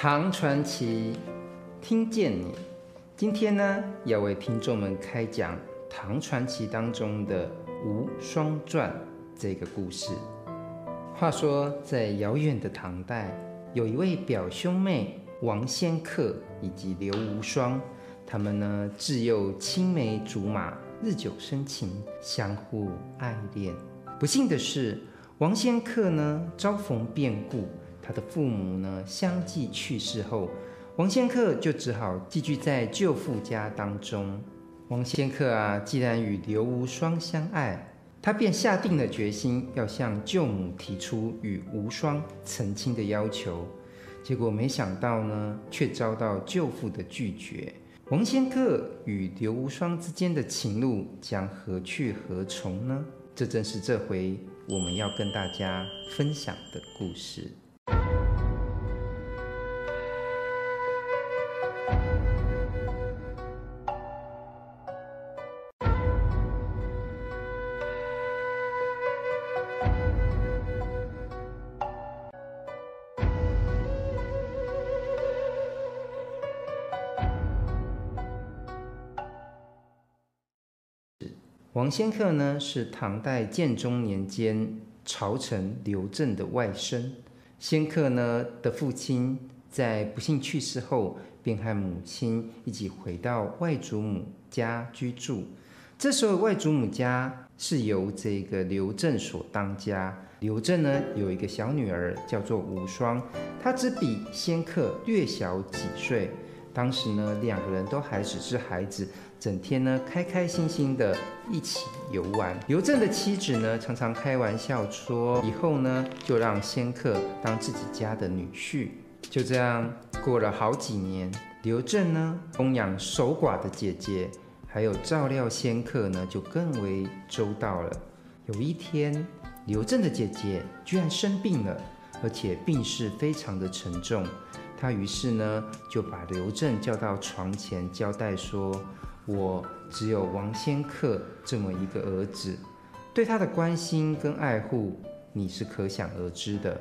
唐传奇，听见你。今天呢，要为听众们开讲唐传奇当中的《无双传》这个故事。话说，在遥远的唐代，有一位表兄妹王仙客以及刘无双，他们呢自幼青梅竹马，日久生情，相互爱恋。不幸的是，王仙客呢遭逢变故，他的父母呢相继去世后，王仙客就只好寄居在舅父家当中。王仙客啊，既然与刘无双相爱。他便下定了决心，要向舅母提出与无双成亲的要求。结果没想到呢，却遭到舅父的拒绝。王仙客与刘无双之间的情路将何去何从呢？这正是这回我们要跟大家分享的故事。王仙客呢，是唐代建中年间朝臣刘震的外甥。仙客呢的父亲在不幸去世后，便和母亲一起回到外祖母家居住。这时候，外祖母家是由这个刘震所当家。刘震呢有一个小女儿叫做无双，她只比仙客略小几岁。当时呢，两个人都还只是孩子，整天呢开开心心的一起游玩。刘震的妻子呢，常常开玩笑说，以后呢就让仙客当自己家的女婿。就这样过了好几年，刘正呢供养守寡的姐姐，还有照料仙客呢，就更为周到了。有一天，刘正的姐姐居然生病了，而且病势非常的沉重。他于是呢，就把刘正叫到床前，交代说：“我只有王仙客这么一个儿子，对他的关心跟爱护，你是可想而知的。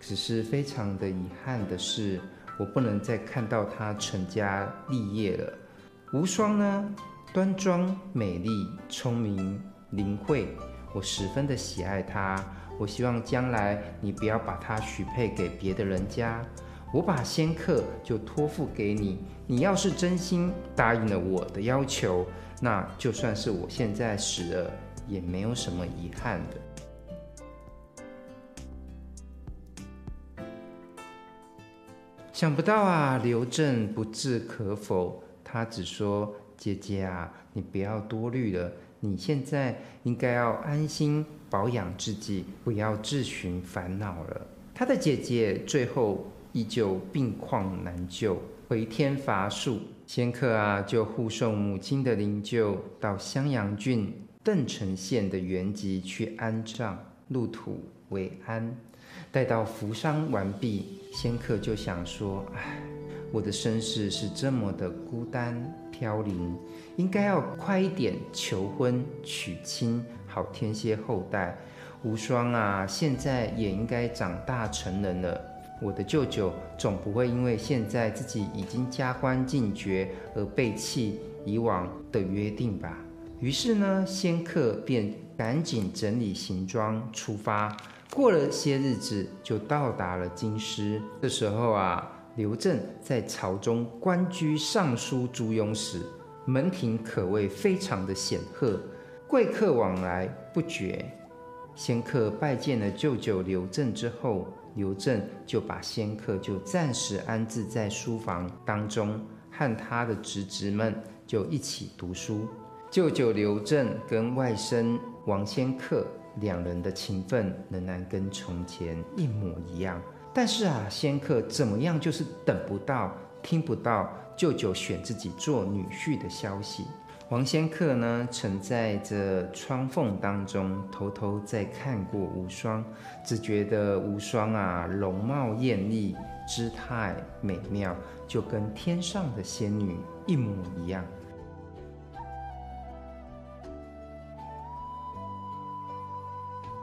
只是非常的遗憾的是，我不能再看到他成家立业了。无双呢，端庄美丽、聪明灵慧，我十分的喜爱他。我希望将来你不要把他许配给别的人家。”我把仙客就托付给你，你要是真心答应了我的要求，那就算是我现在死了，也没有什么遗憾的。想不到啊，刘正不置可否，他只说：“姐姐啊，你不要多虑了，你现在应该要安心保养自己，不要自寻烦恼了。”他的姐姐最后。依旧病况难救，回天乏术。仙客啊，就护送母亲的灵柩到襄阳郡邓城县的原籍去安葬，入土为安。待到服丧完毕，仙客就想说：“唉，我的身世是这么的孤单飘零，应该要快一点求婚娶亲，好添些后代。无双啊，现在也应该长大成人了。”我的舅舅总不会因为现在自己已经加官进爵而背弃以往的约定吧？于是呢，仙客便赶紧整理行装出发。过了些日子，就到达了京师。这时候啊，刘正在朝中官居尚书朱庸时，门庭可谓非常的显赫，贵客往来不绝。仙客拜见了舅舅刘正之后，刘震就把仙客就暂时安置在书房当中，和他的侄侄们就一起读书。舅舅刘震跟外甥王仙客两人的情分仍然跟从前一模一样，但是啊，仙客怎么样就是等不到、听不到舅舅选自己做女婿的消息。黄仙客呢，曾在这窗缝当中偷偷在看过无双，只觉得无双啊，容貌艳丽，姿态美妙，就跟天上的仙女一模一样。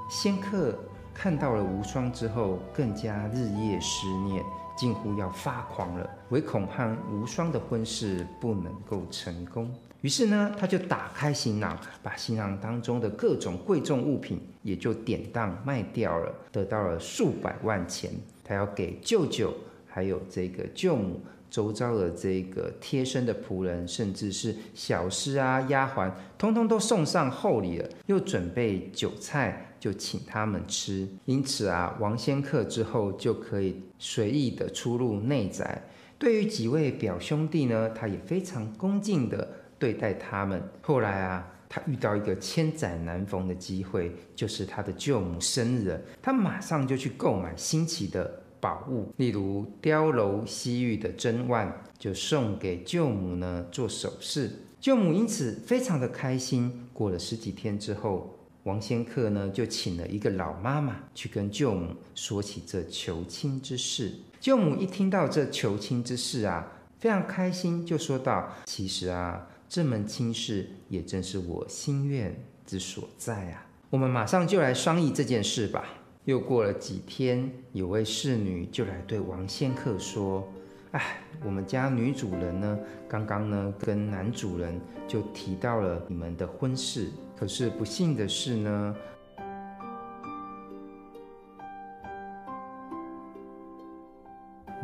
仙客看到了无双之后，更加日夜思念，近乎要发狂了，唯恐和无双的婚事不能够成功。于是呢，他就打开行囊，把行囊当中的各种贵重物品也就典当卖掉了，得到了数百万钱。他要给舅舅，还有这个舅母，周遭的这个贴身的仆人，甚至是小嫔啊、丫鬟，通通都送上厚礼了，又准备酒菜，就请他们吃。因此啊，王仙客之后就可以随意的出入内宅。对于几位表兄弟呢，他也非常恭敬的。对待他们。后来啊，他遇到一个千载难逢的机会，就是他的舅母生日，他马上就去购买新奇的宝物，例如雕镂西域的珍玩，就送给舅母呢做首饰。舅母因此非常的开心。过了十几天之后，王仙客呢就请了一个老妈妈去跟舅母说起这求亲之事。舅母一听到这求亲之事啊，非常开心，就说道：“其实啊。”这门亲事也正是我心愿之所在啊！我们马上就来商议这件事吧。又过了几天，有位侍女就来对王仙客说：“哎，我们家女主人呢，刚刚呢跟男主人就提到了你们的婚事。可是不幸的是呢，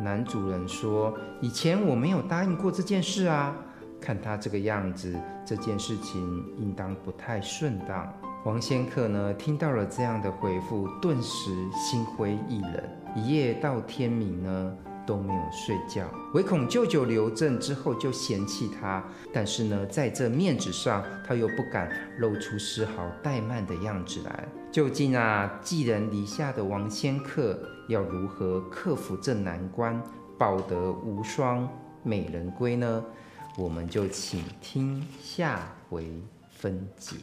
男主人说以前我没有答应过这件事啊。”看他这个样子，这件事情应当不太顺当。王仙客呢，听到了这样的回复，顿时心灰意冷，一夜到天明呢都没有睡觉，唯恐舅舅刘正之后就嫌弃他。但是呢，在这面子上，他又不敢露出丝毫怠慢的样子来。究竟啊，寄人篱下的王仙客要如何克服这难关，抱得无双美人归呢？我们就请听下回分解。